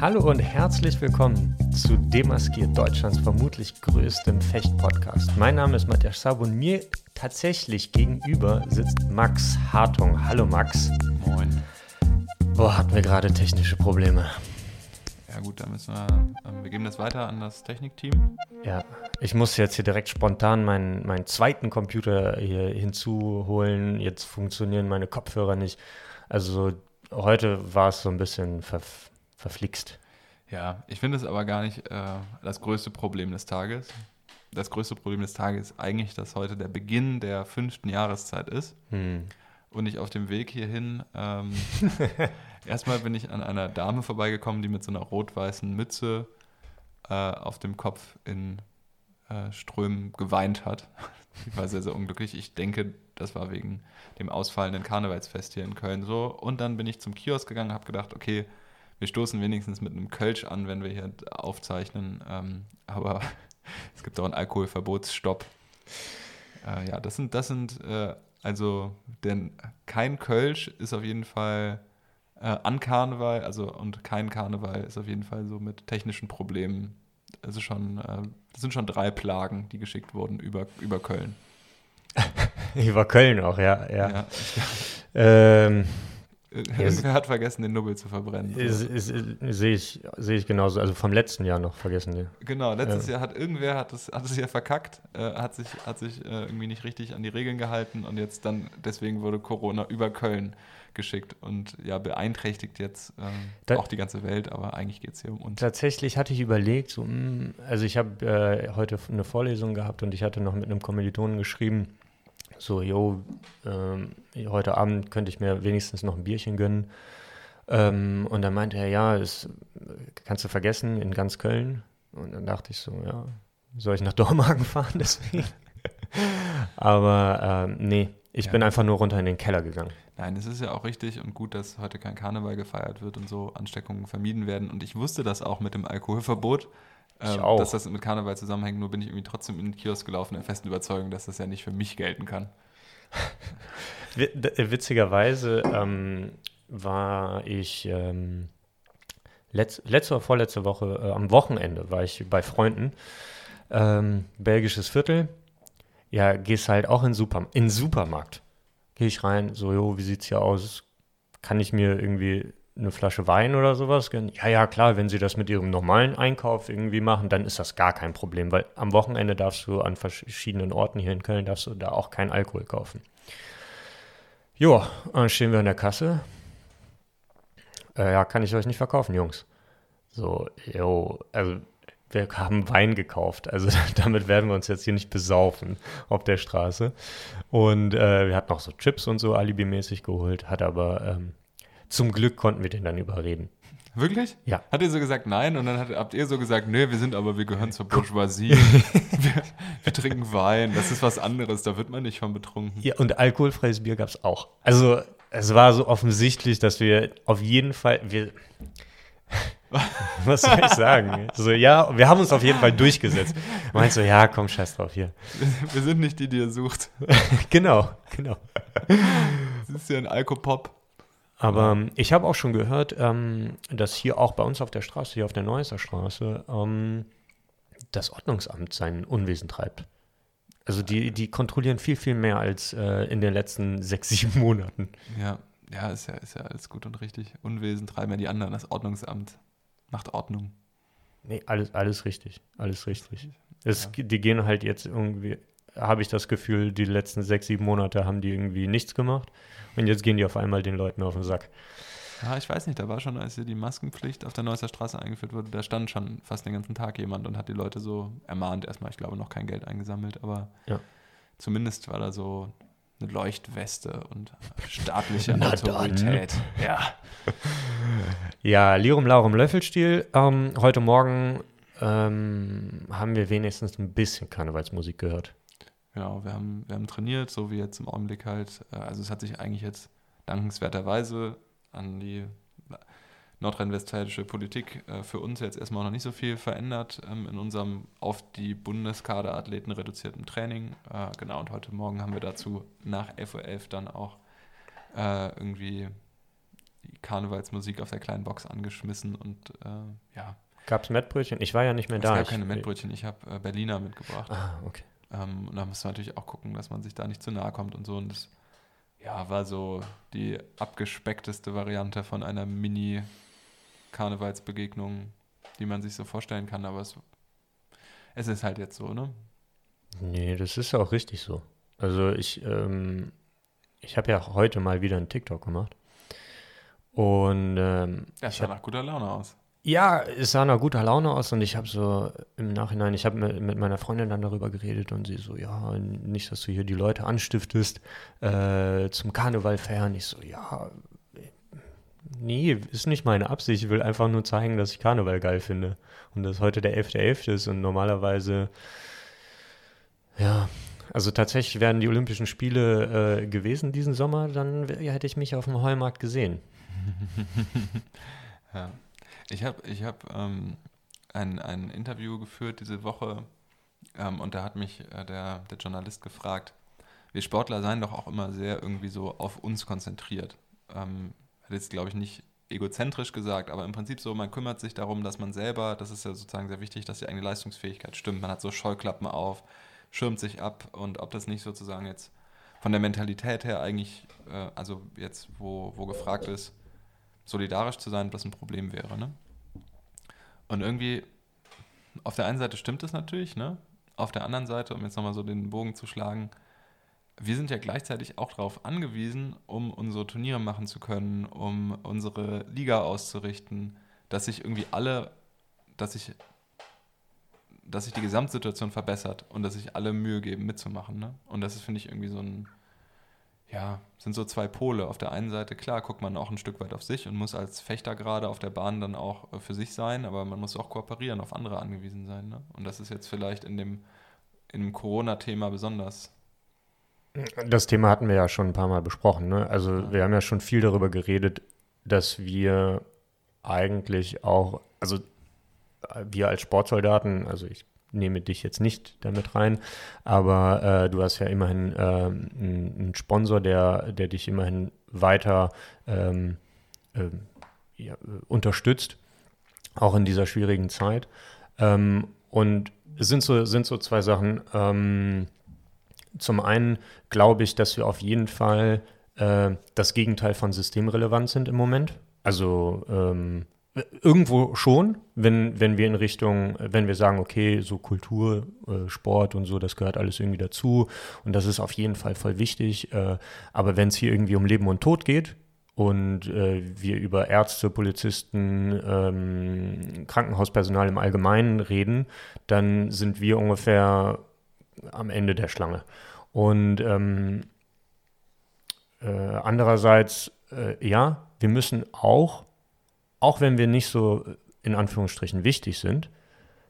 Hallo und herzlich willkommen zu Demaskiert, Deutschlands vermutlich größtem Fecht-Podcast. Mein Name ist Matthias Sab und mir tatsächlich gegenüber sitzt Max Hartung. Hallo Max. Moin. Boah, hatten wir gerade technische Probleme. Ja gut, dann müssen wir, ähm, wir geben das weiter an das Technikteam. Ja, ich muss jetzt hier direkt spontan meinen, meinen zweiten Computer hier hinzuholen. Jetzt funktionieren meine Kopfhörer nicht. Also heute war es so ein bisschen ver, verflixt. Ja, ich finde es aber gar nicht äh, das größte Problem des Tages. Das größte Problem des Tages ist eigentlich, dass heute der Beginn der fünften Jahreszeit ist Hm. und ich auf dem Weg hierhin ähm, erstmal bin ich an einer Dame vorbeigekommen, die mit so einer rot-weißen Mütze äh, auf dem Kopf in äh, Strömen geweint hat. Die war sehr, sehr unglücklich. Ich denke, das war wegen dem ausfallenden Karnevalsfest hier in Köln so. Und dann bin ich zum Kiosk gegangen, habe gedacht, okay, wir stoßen wenigstens mit einem Kölsch an, wenn wir hier aufzeichnen. Ähm, aber es gibt auch einen Alkoholverbotsstopp. Äh, ja, das sind, das sind äh, also, denn kein Kölsch ist auf jeden Fall äh, an Karneval, also und kein Karneval ist auf jeden Fall so mit technischen Problemen. Also schon, äh, das sind schon drei Plagen, die geschickt wurden über, über Köln. Über Köln auch, ja. ja. Ja. Ähm, Irgendwer hat vergessen, den Nubbel zu verbrennen. ist- Sehe ich, sehe ich genauso. Also vom letzten Jahr noch vergessen. Ja. Genau, letztes Ja. Jahr hat irgendwer hat es, hat es ja verkackt, äh, hat sich, hat sich äh, irgendwie nicht richtig an die Regeln gehalten und jetzt dann, deswegen wurde Corona über Köln geschickt und ja, beeinträchtigt jetzt ähm, Da- auch die ganze Welt, aber eigentlich geht es hier um uns. Tatsächlich hatte ich überlegt, so, mh, also ich habe äh, heute eine Vorlesung gehabt und ich hatte noch mit einem Kommilitonen geschrieben, so, jo, ähm, heute Abend könnte ich mir wenigstens noch ein Bierchen gönnen. Ähm, und dann meinte er, ja, das kannst du vergessen, in ganz Köln. Und dann dachte ich so, ja, soll ich nach Dormagen fahren deswegen? Aber ähm, nee, ich Ja. bin einfach nur runter in den Keller gegangen. Nein, es ist ja auch richtig und gut, dass heute kein Karneval gefeiert wird und so Ansteckungen vermieden werden. Und ich wusste das auch mit dem Alkoholverbot, ähm, auch. dass das mit Karneval zusammenhängt. Nur bin ich irgendwie trotzdem in den Kiosk gelaufen, der festen Überzeugung, dass das ja nicht für mich gelten kann. D- Witzigerweise ähm, war ich ähm, letz, letzte oder vorletzte Woche, äh, am Wochenende war ich bei Freunden, ähm, belgisches Viertel. Ja, gehst halt auch in, Super, in den Supermarkt. Gehe ich rein, so, jo, wie sieht's hier aus? Kann ich mir irgendwie eine Flasche Wein oder sowas? Ja, ja, klar, wenn Sie das mit Ihrem normalen Einkauf irgendwie machen, dann ist das gar kein Problem, weil am Wochenende darfst du an verschiedenen Orten hier in Köln, darfst du da auch keinen Alkohol kaufen. Ja, dann stehen wir an der Kasse. Äh, ja, kann ich euch nicht verkaufen, Jungs. So, jo, also wir haben Wein gekauft. Also damit werden wir uns jetzt hier nicht besaufen auf der Straße. Und äh, wir hatten auch so Chips und so alibimäßig geholt, hat aber ähm, zum Glück konnten wir den dann überreden. Wirklich? Ja. Hat ihr so gesagt nein und dann hat, habt ihr so gesagt, nee, wir sind aber, wir gehören zur Bourgeoisie. wir, wir trinken Wein, das ist was anderes, da wird man nicht von betrunken. Ja, und alkoholfreies Bier gab es auch. Also es war so offensichtlich, dass wir auf jeden Fall, wir, was soll ich sagen? So, ja, wir haben uns auf jeden Fall durchgesetzt. Meinst du, ja, komm, scheiß drauf hier. Wir sind nicht die, die ihr sucht. Genau, genau. Das ist ja ein Alkopop. Aber ähm, ich habe auch schon gehört, ähm, dass hier auch bei uns auf der Straße, hier auf der Neusser Straße, ähm, das Ordnungsamt sein Unwesen treibt. Also die, die kontrollieren viel, viel mehr als äh, in den letzten sechs, sieben Monaten. Ja, ja, ist ja, ist ja alles gut und richtig. Unwesen treiben ja die anderen, das Ordnungsamt macht Ordnung. Nee, alles, alles richtig. Alles richtig. Es, Die gehen halt jetzt irgendwie, habe ich das Gefühl, die letzten sechs, sieben Monate haben die irgendwie nichts gemacht. Und jetzt gehen die auf einmal den Leuten auf den Sack. Ja, ich weiß nicht, da war schon, als hier die Maskenpflicht auf der Neusser Straße eingeführt wurde, da stand schon fast den ganzen Tag jemand und hat die Leute so ermahnt. Erstmal, ich glaube, noch kein Geld eingesammelt, aber Ja. zumindest war da so eine Leuchtweste und staatliche. Autorität. Ja. Ja, Lirum Laurum Löffelstiel. Ähm, heute Morgen ähm, haben wir wenigstens ein bisschen Karnevalsmusik gehört. Genau, wir haben, wir haben trainiert, so wie jetzt im Augenblick halt. Äh, Also es hat sich eigentlich jetzt dankenswerterweise an die nordrhein-westfälische Politik äh, für uns jetzt erstmal noch nicht so viel verändert ähm, in unserem auf die Bundeskaderathleten reduzierten Training. Äh, genau, und heute Morgen haben wir dazu nach 11.11 Uhr dann auch äh, irgendwie die Karnevalsmusik auf der kleinen Box angeschmissen und ja. Gab es Mettbrötchen? Ich war ja nicht mehr es da. Es gab keine Mettbrötchen, ich habe Berliner mitgebracht. Ah, okay. Ähm, und da muss man natürlich auch gucken, dass man sich da nicht zu nahe kommt und so. Und das ja, war so die abgespeckteste Variante von einer Mini-Karnevalsbegegnung, die man sich so vorstellen kann. Aber es, es ist halt jetzt so, ne? Nee, das ist auch richtig so. Also ich, ähm, ich habe ja heute mal wieder einen TikTok gemacht. Und ähm, das sah nach guter Laune aus. Ja, es sah nach guter Laune aus und ich habe so im Nachhinein, ich habe mit, meiner Freundin dann darüber geredet und sie so, ja, nicht, dass du hier die Leute anstiftest äh, zum Karneval feiern. Ich so, ja, nee, ist nicht meine Absicht. Ich will einfach nur zeigen, dass ich Karneval geil finde und dass heute der 11.11. .11. ist und normalerweise, ja, also tatsächlich wären die Olympischen Spiele äh, gewesen diesen Sommer, dann hätte ich mich auf dem Heumarkt gesehen. ja. Ich habe ich hab, ähm, ein, ein Interview geführt diese Woche ähm, und da hat mich äh, der, der Journalist gefragt, wir Sportler seien doch auch immer sehr irgendwie so auf uns konzentriert. Ähm, hat jetzt, glaube ich, nicht egozentrisch gesagt, aber im Prinzip so, man kümmert sich darum, dass man selber, das ist ja sozusagen sehr wichtig, dass die eigene Leistungsfähigkeit stimmt. Man hat so Scheuklappen auf, schirmt sich ab und ob das nicht sozusagen jetzt von der Mentalität her eigentlich, äh, also jetzt, wo, wo gefragt ist, solidarisch zu sein, das ein Problem wäre. Ne? Und irgendwie, auf der einen Seite stimmt es natürlich, ne? auf der anderen Seite, um jetzt nochmal so den Bogen zu schlagen, wir sind ja gleichzeitig auch darauf angewiesen, um unsere Turniere machen zu können, um unsere Liga auszurichten, dass sich irgendwie alle, dass sich, dass sich die Gesamtsituation verbessert und dass sich alle Mühe geben, mitzumachen. Ne? Und das ist, finde ich, irgendwie so ein, ja, sind so zwei Pole. Auf der einen Seite, klar, guckt man auch ein Stück weit auf sich und muss als Fechter gerade auf der Bahn dann auch äh, für sich sein, aber man muss auch kooperieren, auf andere angewiesen sein. Ne? Und das ist jetzt vielleicht in dem, in dem Corona-Thema besonders. Das Thema hatten wir ja schon ein paar Mal besprochen. Ne? Also ja. wir haben ja schon viel darüber geredet, dass wir eigentlich auch, also äh, wir als Sportsoldaten, also ich nehme dich jetzt nicht damit rein, aber äh, du hast ja immerhin äh, einen Sponsor, der, der dich immerhin weiter ähm, äh, ja, unterstützt, auch in dieser schwierigen Zeit. Ähm, und es sind so, sind so zwei Sachen. Ähm, zum einen glaube ich, dass wir auf jeden Fall äh, das Gegenteil von systemrelevant sind im Moment. Also ähm, Irgendwo schon, wenn, wenn wir in Richtung, wenn wir sagen, okay, so Kultur, äh, Sport und so, das gehört alles irgendwie dazu und das ist auf jeden Fall voll wichtig. Äh, aber wenn es hier irgendwie um Leben und Tod geht und äh, wir über Ärzte, Polizisten, ähm, Krankenhauspersonal im Allgemeinen reden, dann sind wir ungefähr am Ende der Schlange. Und ähm, äh, andererseits, ja, wir müssen auch auch wenn wir nicht so in Anführungsstrichen wichtig sind,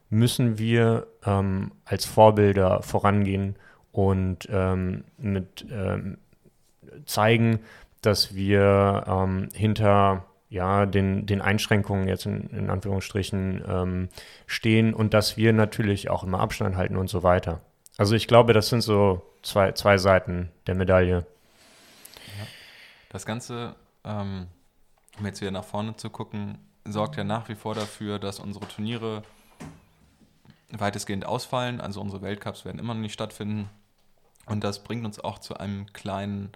müssen wir ähm, als Vorbilder vorangehen und ähm, mit ähm, zeigen, dass wir ähm, hinter ja, den, den Einschränkungen jetzt in, in Anführungsstrichen ähm, stehen und dass wir natürlich auch immer Abstand halten und so weiter. Also ich glaube, das sind so zwei, zwei Seiten der Medaille. Das Ganze ähm, um jetzt wieder nach vorne zu gucken, sorgt ja nach wie vor dafür, dass unsere Turniere weitestgehend ausfallen. Also unsere Weltcups werden immer noch nicht stattfinden. Und das bringt uns auch zu einem kleinen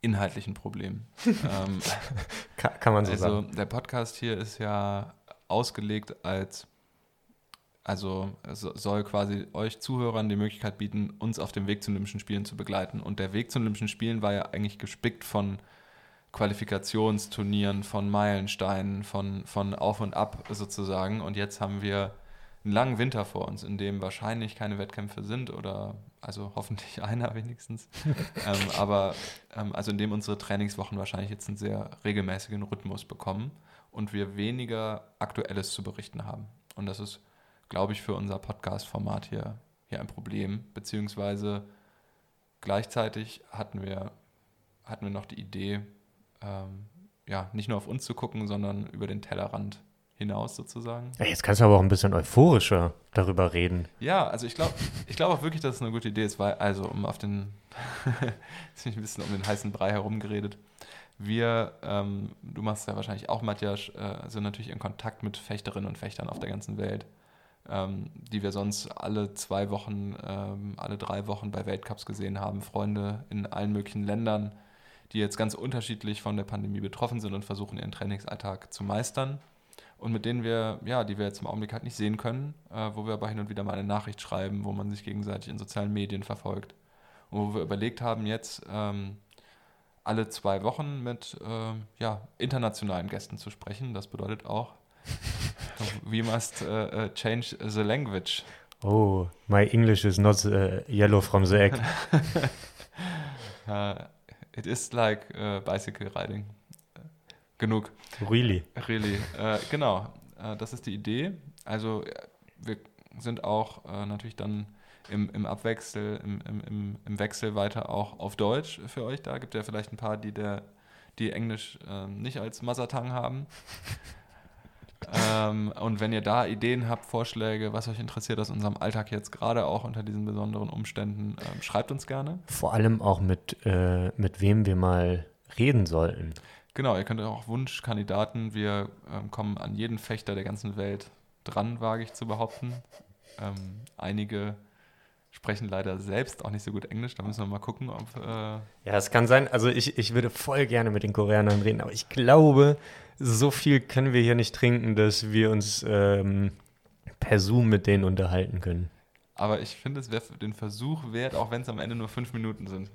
inhaltlichen Problem. ähm, kann, kann, man so also, sagen. Der Podcast hier ist ja ausgelegt als, also soll quasi euch Zuhörern die Möglichkeit bieten, uns auf dem Weg zu Olympischen Spielen zu begleiten. Und der Weg zu Olympischen Spielen war ja eigentlich gespickt von Qualifikationsturnieren, von Meilensteinen, von, von Auf und Ab sozusagen. Und jetzt haben wir einen langen Winter vor uns, in dem wahrscheinlich keine Wettkämpfe sind oder also hoffentlich einer wenigstens. ähm, aber ähm, also in dem unsere Trainingswochen wahrscheinlich jetzt einen sehr regelmäßigen Rhythmus bekommen und wir weniger Aktuelles zu berichten haben. Und das ist, glaube ich, für unser Podcast-Format hier, hier ein Problem. Beziehungsweise gleichzeitig hatten wir, hatten wir noch die Idee, ähm, ja, nicht nur auf uns zu gucken, sondern über den Tellerrand hinaus sozusagen. Jetzt kannst du aber auch ein bisschen euphorischer darüber reden. Ja, also ich glaube ich glaub auch wirklich, dass es eine gute Idee ist, weil, also um auf den, jetzt bin ich ein bisschen um den heißen Brei herumgeredet. Wir, ähm, du machst ja wahrscheinlich auch, Matthias, äh, sind natürlich in Kontakt mit Fechterinnen und Fechtern auf der ganzen Welt, ähm, die wir sonst alle zwei Wochen, ähm, alle drei Wochen bei Weltcups gesehen haben. Freunde in allen möglichen Ländern, die jetzt ganz unterschiedlich von der Pandemie betroffen sind und versuchen, ihren Trainingsalltag zu meistern und mit denen wir, ja, die wir jetzt im Augenblick halt nicht sehen können, äh, wo wir aber hin und wieder mal eine Nachricht schreiben, wo man sich gegenseitig in sozialen Medien verfolgt. Und wo wir überlegt haben, jetzt ähm, alle zwei Wochen mit äh, ja, internationalen Gästen zu sprechen. Das bedeutet auch, we must uh, change the language. Oh, my English is not uh, yellow from the egg. uh, it is like bicycle riding genug. Really? Really. Äh, genau, äh, das ist die Idee. Also wir sind auch äh, natürlich dann im, im Abwechsel, im, im, im Wechsel weiter auch auf Deutsch für euch da. Gibt ja vielleicht ein paar, die der, die Englisch ähm, nicht als Mothertongue haben. Ähm, und wenn ihr da Ideen habt, Vorschläge, was euch interessiert aus unserem Alltag jetzt gerade auch unter diesen besonderen Umständen, ähm, schreibt uns gerne. Vor allem auch mit, äh, mit wem wir mal reden sollten. Genau, ihr könnt auch Wunschkandidaten. Wir ähm, kommen an jeden Fechter der ganzen Welt dran, wage ich zu behaupten. Ähm, einige sprechen leider selbst auch nicht so gut Englisch. Da müssen wir mal gucken, ob. Äh ja, es kann sein. Also, ich, ich würde voll gerne mit den Koreanern reden, aber ich glaube, so viel können wir hier nicht trinken, dass wir uns ähm, per Zoom mit denen unterhalten können. Aber ich finde, es wäre den Versuch wert, auch wenn es am Ende nur fünf Minuten sind.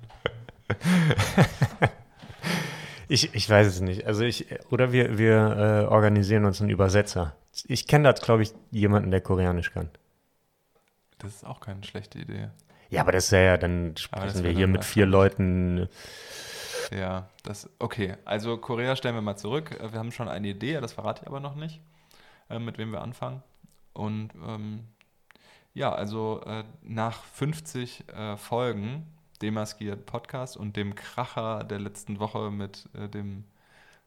Ich, ich weiß es nicht. Also ich, oder wir, wir äh, organisieren uns einen Übersetzer. Ich kenne da, glaube ich, jemanden, der Koreanisch kann. Das ist auch keine schlechte Idee. Ja, aber das ist ja, dann sprechen wir hier mit vier Leuten. Ja, das, okay. Also Korea stellen wir mal zurück. Wir haben schon eine Idee, das verrate ich aber noch nicht, äh, mit wem wir anfangen. Und ähm, ja, also äh, nach 50 äh, Folgen demaskiert Podcast und dem Kracher der letzten Woche mit äh, dem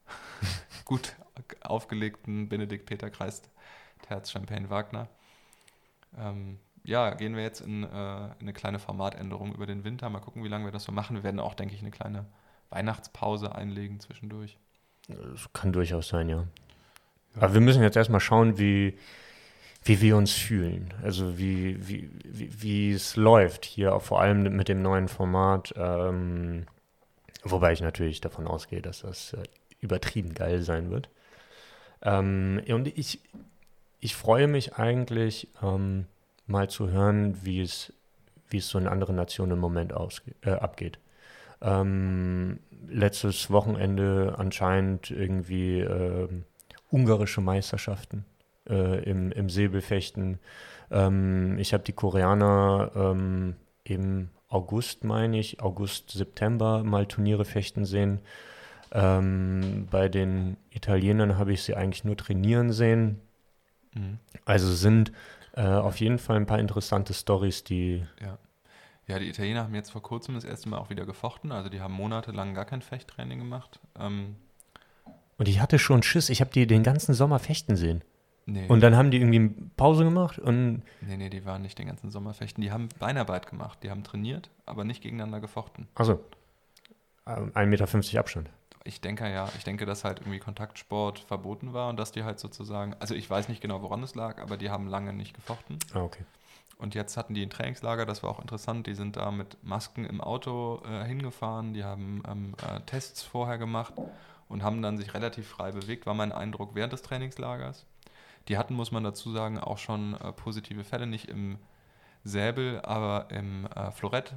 gut aufgelegten Benedikt Peter Kreist, Terz Champagne Wagner. Ähm, ja, gehen wir jetzt in, äh, in, eine kleine Formatänderung über den Winter. Mal gucken, wie lange wir das so machen. Wir werden auch, denke ich, eine kleine Weihnachtspause einlegen zwischendurch. Das kann durchaus sein, ja. ja. Aber wir müssen jetzt erstmal schauen, wie, wie wir uns fühlen. Also wie, wie, wie, wie es läuft hier, auch vor allem mit dem neuen Format. Ähm, wobei ich natürlich davon ausgehe, dass das äh, übertrieben geil sein wird. Ähm, und ich, ich freue mich eigentlich, ähm, mal zu hören, wie es, wie es so in anderen Nationen im Moment ausge äh, abgeht. Ähm, letztes Wochenende anscheinend irgendwie äh, ungarische Meisterschaften äh, im, im Säbelfechten. Ähm, ich habe die Koreaner ähm, im August, meine ich, August, September mal Turniere fechten sehen. Ähm, bei den Italienern habe ich sie eigentlich nur trainieren sehen. Mhm. Also sind äh, auf jeden Fall ein paar interessante Stories, die. Ja. ja, die Italiener haben jetzt vor kurzem das erste Mal auch wieder gefochten. Also die haben monatelang gar kein Fechttraining gemacht. Ähm, und ich hatte schon Schiss. Ich habe die den ganzen Sommer fechten sehen. Nee. Und dann haben die irgendwie Pause gemacht und. Nee, nee, die waren nicht den ganzen Sommer fechten. Die haben Beinarbeit gemacht. Die haben trainiert, aber nicht gegeneinander gefochten. Also 1,50 Meter Abstand. Ich denke ja, ich denke, dass halt irgendwie Kontaktsport verboten war und dass die halt sozusagen, also ich weiß nicht genau, woran es lag, aber die haben lange nicht gefochten. Ah, okay. Und jetzt hatten die ein Trainingslager, das war auch interessant. Die sind da mit Masken im Auto äh, hingefahren, die haben ähm, äh, Tests vorher gemacht und haben dann sich relativ frei bewegt, war mein Eindruck während des Trainingslagers. Die hatten, muss man dazu sagen, auch schon äh, positive Fälle, nicht im Säbel, aber im äh, Florett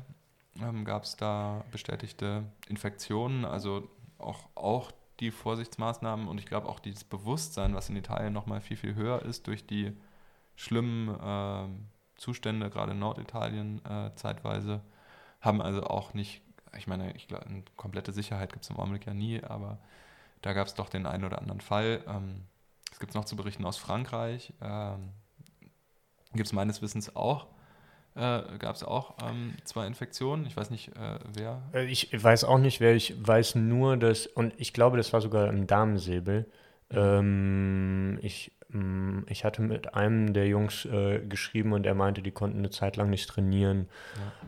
ähm, gab es da bestätigte Infektionen, also auch, auch die Vorsichtsmaßnahmen und ich glaube auch dieses Bewusstsein, was in Italien nochmal viel, viel höher ist durch die schlimmen äh, Zustände, gerade in Norditalien äh, zeitweise, haben also auch nicht, ich meine, ich glaube, eine komplette Sicherheit gibt es im Augenblick ja nie, aber da gab es doch den einen oder anderen Fall. Ähm, es gibt noch zu berichten aus Frankreich. Ähm, gibt es meines Wissens auch äh, gab es auch ähm, zwei Infektionen. Ich weiß nicht, äh, wer. Äh, ich weiß auch nicht, wer. Ich weiß nur, dass, und ich glaube, das war sogar im Damensäbel. Ähm, ich, mh, mm, ich hatte mit einem der Jungs äh, geschrieben und er meinte, die konnten eine Zeit lang nicht trainieren,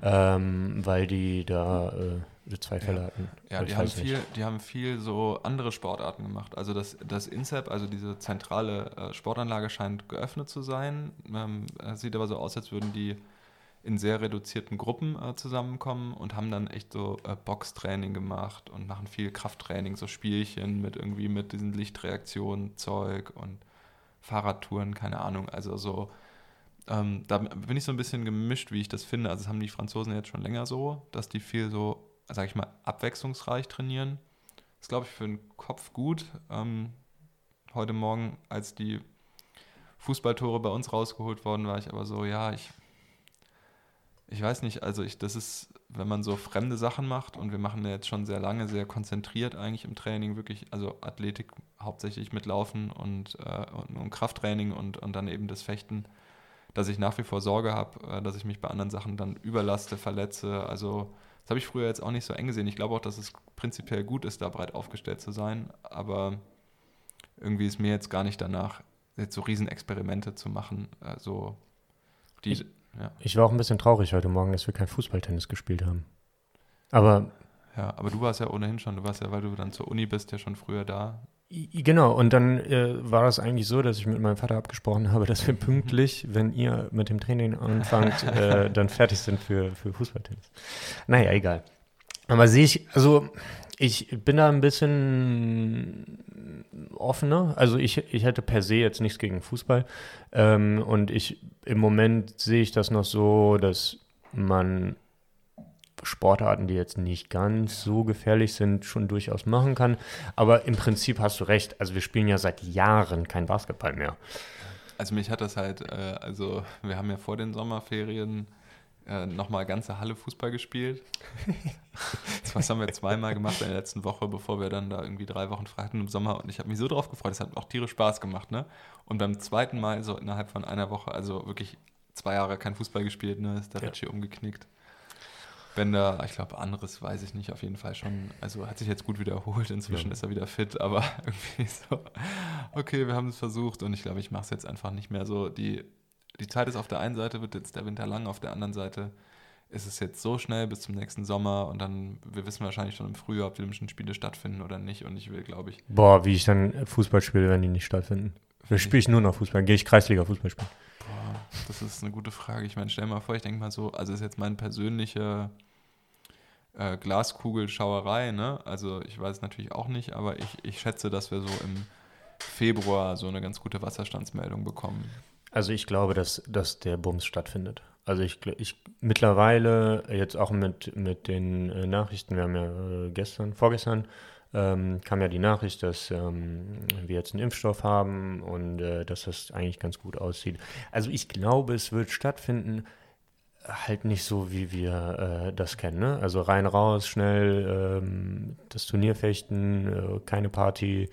ja. ähm, weil die da äh, zwei Fälle ja. hatten. Ja, die haben, viel, die haben viel so andere Sportarten gemacht. Also das, das INSEP, also diese zentrale äh, Sportanlage, scheint geöffnet zu sein. Ähm, sieht aber so aus, als würden die in sehr reduzierten Gruppen äh, zusammenkommen und haben dann echt so äh, Boxtraining gemacht und machen viel Krafttraining, so Spielchen mit irgendwie mit diesen Lichtreaktionen, Zeug und Fahrradtouren, keine Ahnung. Also so, ähm, da bin ich so ein bisschen gemischt, wie ich das finde. Also das haben die Franzosen jetzt schon länger so, dass die viel so, sag ich mal, abwechslungsreich trainieren. Das ist, glaube ich, für den Kopf gut. Ähm, heute Morgen, als die Fußballtore bei uns rausgeholt worden, war ich aber so, ja, ich ich weiß nicht, also ich, das ist, wenn man so fremde Sachen macht und wir machen ja jetzt schon sehr lange, sehr konzentriert eigentlich im Training, wirklich, also Athletik hauptsächlich mit Laufen und, äh, und, und, Krafttraining und, und dann eben das Fechten, dass ich nach wie vor Sorge habe, äh, dass ich mich bei anderen Sachen dann überlaste, verletze. Also das habe ich früher jetzt auch nicht so eng gesehen. Ich glaube auch, dass es prinzipiell gut ist, da breit aufgestellt zu sein, aber irgendwie ist mir jetzt gar nicht danach, jetzt so Riesenexperimente zu machen, äh, so die. Ich ja. Ich war auch ein bisschen traurig heute Morgen, dass wir kein Fußballtennis gespielt haben. Aber. Ja, aber du warst ja ohnehin schon, du warst ja, weil du dann zur Uni bist, ja schon früher da. Genau, und dann äh, war das eigentlich so, dass ich mit meinem Vater abgesprochen habe, dass wir pünktlich, wenn ihr mit dem Training anfangt, äh, dann fertig sind für, für Fußballtennis. Naja, egal. Aber sehe ich, also ich bin da ein bisschen offener. Also ich, ich hätte per se jetzt nichts gegen Fußball. Ähm, und ich im Moment sehe ich das noch so, dass man Sportarten, die jetzt nicht ganz so gefährlich sind, schon durchaus machen kann. Aber im Prinzip hast du recht. Also wir spielen ja seit Jahren kein Basketball mehr. Also mich hat das halt, äh, also wir haben ja vor den Sommerferien äh, nochmal ganze Halle Fußball gespielt. das haben wir zweimal gemacht in der letzten Woche, bevor wir dann da irgendwie drei Wochen frei hatten im Sommer. Und ich habe mich so drauf gefreut. Es hat auch tierisch Spaß gemacht. Ne? Und beim zweiten Mal, so innerhalb von einer Woche, also wirklich zwei Jahre kein Fußball gespielt, ne, ist der ja. Umgeknickt. Wenn da, ich glaube, anderes weiß ich nicht, auf jeden Fall schon. Also hat sich jetzt gut wiederholt, inzwischen ja. ist er wieder fit, aber irgendwie so, okay, wir haben es versucht und ich glaube, ich mache es jetzt einfach nicht mehr so. Die die Zeit ist auf der einen Seite, wird jetzt der Winter lang, auf der anderen Seite ist es jetzt so schnell bis zum nächsten Sommer und dann, wir wissen wahrscheinlich schon im Frühjahr, ob die Olympischen Spiele stattfinden oder nicht und ich will, glaube ich. Boah, wie ich dann Fußball spiele, wenn die nicht stattfinden. Dann spiele ich nur noch Fußball, gehe ich Kreisliga-Fußball spielen. Boah, das ist eine gute Frage. Ich meine, stell mal vor, ich denke mal so, also ist jetzt mein persönlicher äh, Glaskugelschauerei, ne? Also ich weiß natürlich auch nicht, aber ich, ich schätze, dass wir so im Februar so eine ganz gute Wasserstandsmeldung bekommen. Also ich glaube, dass, dass der Bums stattfindet. Also ich, ich mittlerweile jetzt auch mit, mit den äh, Nachrichten, wir haben ja äh, gestern, vorgestern ähm, kam ja die Nachricht, dass ähm, wir jetzt einen Impfstoff haben und äh, dass das eigentlich ganz gut aussieht. Also ich glaube, es wird stattfinden, halt nicht so, wie wir äh, das kennen. Ne? Also rein raus, schnell ähm, das Turnier fechten, äh, keine Party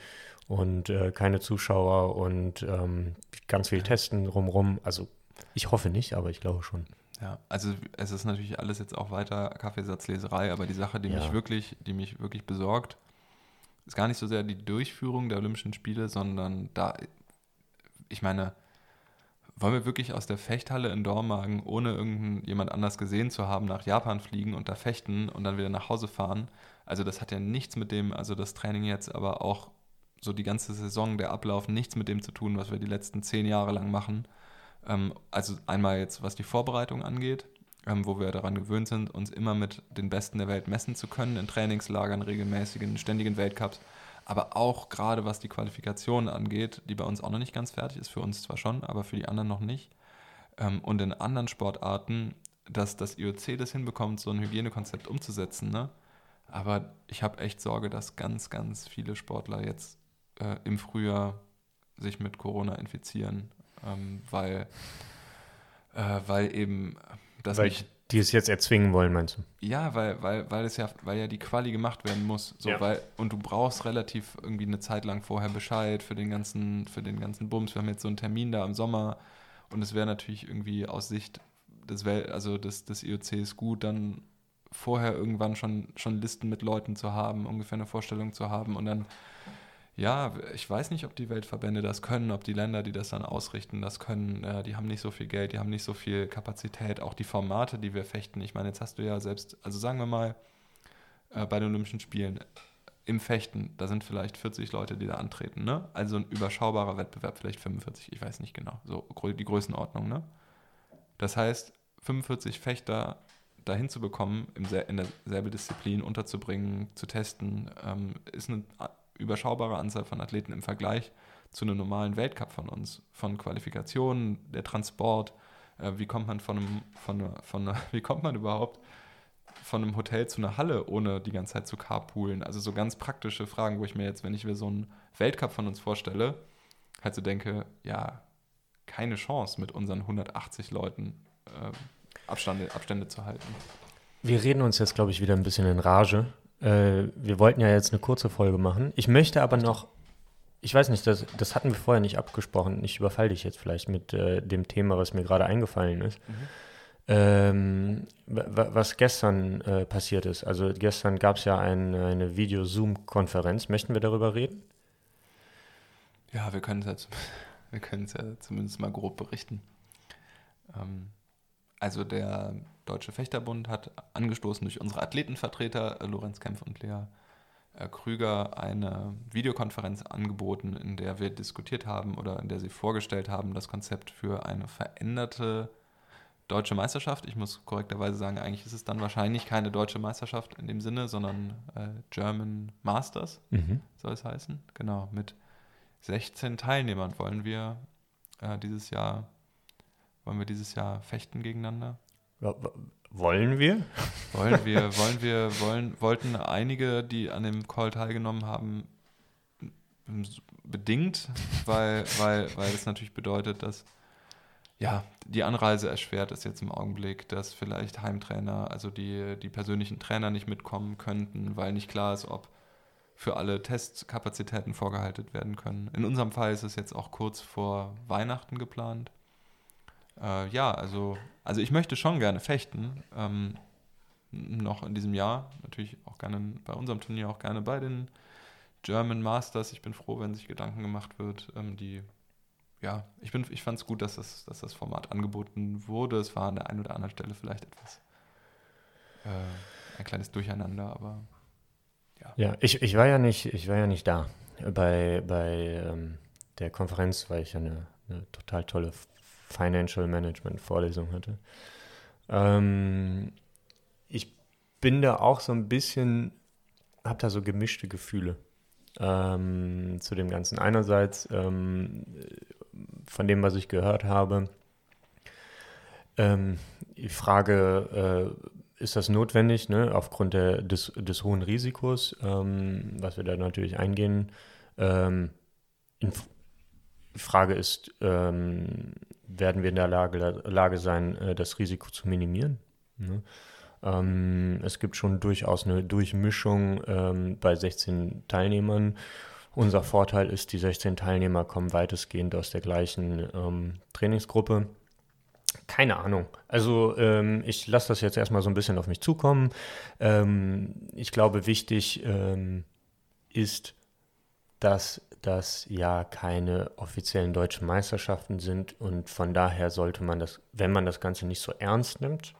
und äh, keine Zuschauer und ähm, ganz viel testen rumrum. Also ich hoffe nicht, aber ich glaube schon. Ja, also es ist natürlich alles jetzt auch weiter Kaffeesatzleserei, aber die Sache, die ja. mich wirklich, die mich wirklich besorgt, ist gar nicht so sehr die Durchführung der Olympischen Spiele, sondern da, ich meine, wollen wir wirklich aus der Fechthalle in Dormagen, ohne irgendjemand anders gesehen zu haben, nach Japan fliegen und da fechten und dann wieder nach Hause fahren? Also das hat ja nichts mit dem, also das Training jetzt, aber auch so die ganze Saison, der Ablauf, nichts mit dem zu tun, was wir die letzten zehn Jahre lang machen. Ähm, also einmal jetzt, was die Vorbereitung angeht, ähm, wo wir daran gewöhnt sind, uns immer mit den Besten der Welt messen zu können, in Trainingslagern, regelmäßigen, ständigen Weltcups, aber auch gerade was die Qualifikation angeht, die bei uns auch noch nicht ganz fertig ist, für uns zwar schon, aber für die anderen noch nicht. Ähm, und in anderen Sportarten, dass das IOC das hinbekommt, so ein Hygienekonzept umzusetzen, ne? Aber ich habe echt Sorge, dass ganz, ganz viele Sportler jetzt äh, im Frühjahr sich mit Corona infizieren, ähm, weil, äh, weil eben das weil nicht, die es jetzt erzwingen wollen, meinst du? Ja, weil, weil, weil es ja, weil ja die Quali gemacht werden muss. So, ja. weil, und du brauchst relativ irgendwie eine Zeit lang vorher Bescheid für den ganzen, für den ganzen Bums. Wir haben jetzt so einen Termin da im Sommer und es wäre natürlich irgendwie aus Sicht des, Wel also des, des IOC ist gut, dann vorher irgendwann schon, schon Listen mit Leuten zu haben, ungefähr eine Vorstellung zu haben und dann, ja, ich weiß nicht, ob die Weltverbände das können, ob die Länder, die das dann ausrichten, das können. Äh, die haben nicht so viel Geld, die haben nicht so viel Kapazität, auch die Formate, die wir fechten. Ich meine, jetzt hast du ja selbst, also sagen wir mal, äh, bei den Olympischen Spielen im Fechten, da sind vielleicht 40 Leute, die da antreten, ne? Also ein überschaubarer Wettbewerb, vielleicht 45, ich weiß nicht genau, so die Größenordnung, ne? Das heißt, 45 Fechter dahin zu bekommen, in derselbe Disziplin unterzubringen, zu testen, ähm, ist eine überschaubare Anzahl von Athleten im Vergleich zu einem normalen Weltcup von uns. Von Qualifikationen, der Transport, äh, wie kommt man von einem, von, von, wie kommt man überhaupt von einem Hotel zu einer Halle, ohne die ganze Zeit zu carpoolen? Also so ganz praktische Fragen, wo ich mir jetzt, wenn ich mir so einen Weltcup von uns vorstelle, halt so denke, ja, keine Chance mit unseren 180 Leuten äh, Abstände, Abstände zu halten. Wir reden uns jetzt, glaube ich, wieder ein bisschen in Rage. Äh, wir wollten ja jetzt eine kurze Folge machen. Ich möchte aber noch, ich weiß nicht, das, das hatten wir vorher nicht abgesprochen. Ich überfalle dich jetzt vielleicht mit äh, dem Thema, was mir gerade eingefallen ist. Mhm. Ähm, was gestern äh, passiert ist. Also gestern gab es ja ein, eine Video-Zoom-Konferenz. Möchten wir darüber reden? Ja, wir können es ja, wir ja zumindest mal grob berichten. Ähm, also der Deutsche Fechterbund hat angestoßen durch unsere Athletenvertreter äh, Lorenz Kempf und Lea äh, Krüger eine Videokonferenz angeboten, in der wir diskutiert haben oder in der sie vorgestellt haben, das Konzept für eine veränderte deutsche Meisterschaft. Ich muss korrekterweise sagen, eigentlich ist es dann wahrscheinlich keine deutsche Meisterschaft in dem Sinne, sondern äh, German Masters mhm. soll es heißen. Genau, mit 16 Teilnehmern wollen wir äh, dieses Jahr wollen wir dieses Jahr fechten gegeneinander? Wollen wir? Wollen wir, wollen wir, wollen, wollten einige, die an dem Call teilgenommen haben, bedingt, weil, weil, weil das natürlich bedeutet, dass ja, die Anreise erschwert ist jetzt im Augenblick, dass vielleicht Heimtrainer, also die, die persönlichen Trainer nicht mitkommen könnten, weil nicht klar ist, ob für alle Testkapazitäten vorgehalten werden können. In unserem Fall ist es jetzt auch kurz vor Weihnachten geplant. Äh, ja, also, also ich möchte schon gerne fechten. Ähm, noch in diesem Jahr. Natürlich auch gerne bei unserem Turnier, auch gerne bei den German Masters. Ich bin froh, wenn sich Gedanken gemacht wird, ähm, die ja, ich, ich fand es gut, dass das, dass das Format angeboten wurde. Es war an der einen oder anderen Stelle vielleicht etwas äh, ein kleines Durcheinander, aber ja. Ja, ich, ich war ja nicht, ich war ja nicht da. Bei, bei ähm, der Konferenz, weil ich ja eine, eine total tolle Financial Management Vorlesung hatte. Ähm, ich bin da auch so ein bisschen, habe da so gemischte Gefühle ähm, zu dem Ganzen. Einerseits ähm, von dem, was ich gehört habe, ähm, die Frage, äh, ist das notwendig, ne, aufgrund der, des, des hohen Risikos, ähm, was wir da natürlich eingehen. Ähm, in, Frage ist, ähm, werden wir in der Lage, Lage sein, äh, das Risiko zu minimieren? Ne? Ähm, es gibt schon durchaus eine Durchmischung ähm, bei 16 Teilnehmern. Unser Vorteil ist, die 16 Teilnehmer kommen weitestgehend aus der gleichen ähm, Trainingsgruppe. Keine Ahnung. Also ähm, ich lasse das jetzt erstmal so ein bisschen auf mich zukommen. Ähm, ich glaube, wichtig ähm, ist, dass das ja keine offiziellen deutschen Meisterschaften sind und von daher sollte man das, wenn man das Ganze nicht so ernst nimmt,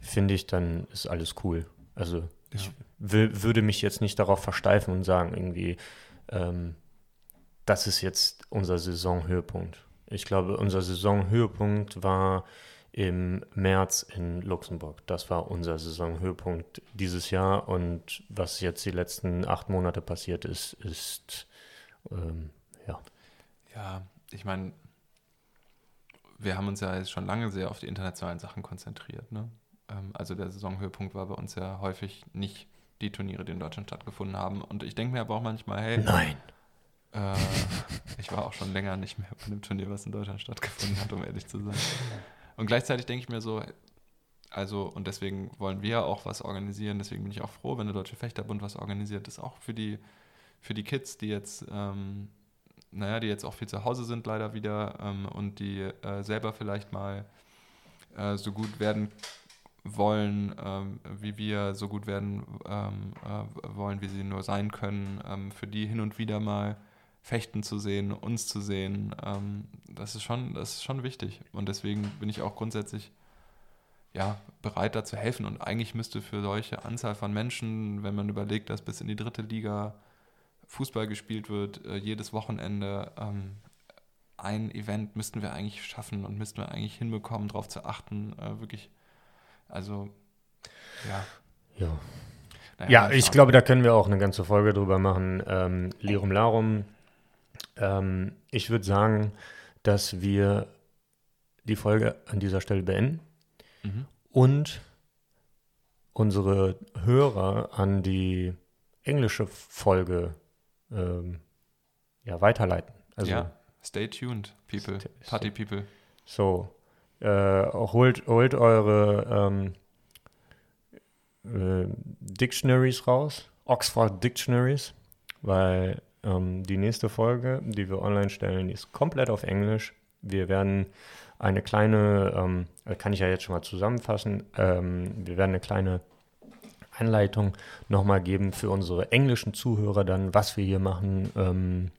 finde ich, dann ist alles cool. Also ja. ich will, würde mich jetzt nicht darauf versteifen und sagen, irgendwie, ähm, das ist jetzt unser Saisonhöhepunkt. Ich glaube, unser Saisonhöhepunkt war im März in Luxemburg. Das war unser Saisonhöhepunkt dieses Jahr und was jetzt die letzten acht Monate passiert ist, ist ähm, ja. Ja, ich meine, wir haben uns ja jetzt schon lange sehr auf die internationalen Sachen konzentriert. Ne? Ähm, also der Saisonhöhepunkt war bei uns ja häufig nicht die Turniere, die in Deutschland stattgefunden haben. Und ich denke mir aber auch manchmal, hey. Nein. Äh, ich war auch schon länger nicht mehr bei einem Turnier, was in Deutschland stattgefunden hat, um ehrlich zu sein. Und gleichzeitig denke ich mir so, also, und deswegen wollen wir auch was organisieren, deswegen bin ich auch froh, wenn der Deutsche Fechterbund was organisiert, das auch für die für die Kids, die jetzt, ähm, naja, die jetzt auch viel zu Hause sind leider wieder ähm, und die äh, selber vielleicht mal äh, so gut werden wollen, ähm, wie wir so gut werden ähm, äh, wollen, wie sie nur sein können, ähm, für die hin und wieder mal fechten zu sehen, uns zu sehen, ähm, das, ist schon, das ist schon wichtig. Und deswegen bin ich auch grundsätzlich ja, bereit, da zu helfen. Und eigentlich müsste für solche Anzahl von Menschen, wenn man überlegt, dass bis in die dritte Liga Fußball gespielt wird, äh, jedes Wochenende, ähm, ein Event müssten wir eigentlich schaffen und müssten wir eigentlich hinbekommen, darauf zu achten, äh, wirklich also, ja. Ja. Naja, ja, ich glaube, da können wir auch eine ganze Folge drüber machen. Ähm, Lirum Larum. Ähm, ich würde sagen, dass wir die Folge an dieser Stelle beenden mhm. und unsere Hörer an die englische Folge ähm, ja, weiterleiten. Also, ja, stay tuned, people, Party people. So, äh, holt, holt eure ähm, äh, Dictionaries raus, Oxford Dictionaries, weil ähm, die nächste Folge, die wir online stellen, ist komplett auf Englisch. Wir werden eine kleine, ähm, kann ich ja jetzt schon mal zusammenfassen, ähm, wir werden eine kleine Anleitung nochmal geben für unsere englischen Zuhörer dann, was wir hier machen. Ähm,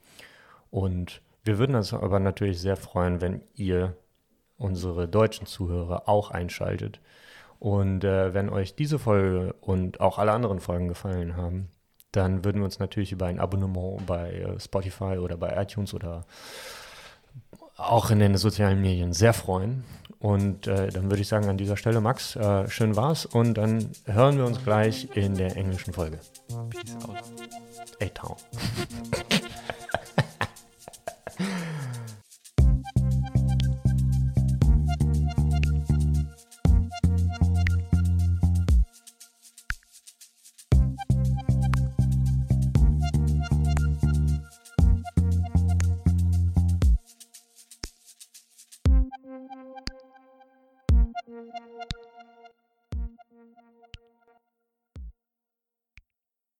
und wir würden uns aber natürlich sehr freuen, wenn ihr unsere deutschen Zuhörer auch einschaltet. Und äh, wenn euch diese Folge und auch alle anderen Folgen gefallen haben, dann würden wir uns natürlich über ein Abonnement bei äh, Spotify oder bei iTunes oder auch in den sozialen Medien sehr freuen. Und äh, dann würde ich sagen an dieser Stelle, Max, äh, schön war's. Und dann hören wir uns gleich in der englischen Folge. Peace out. A-Town. Thank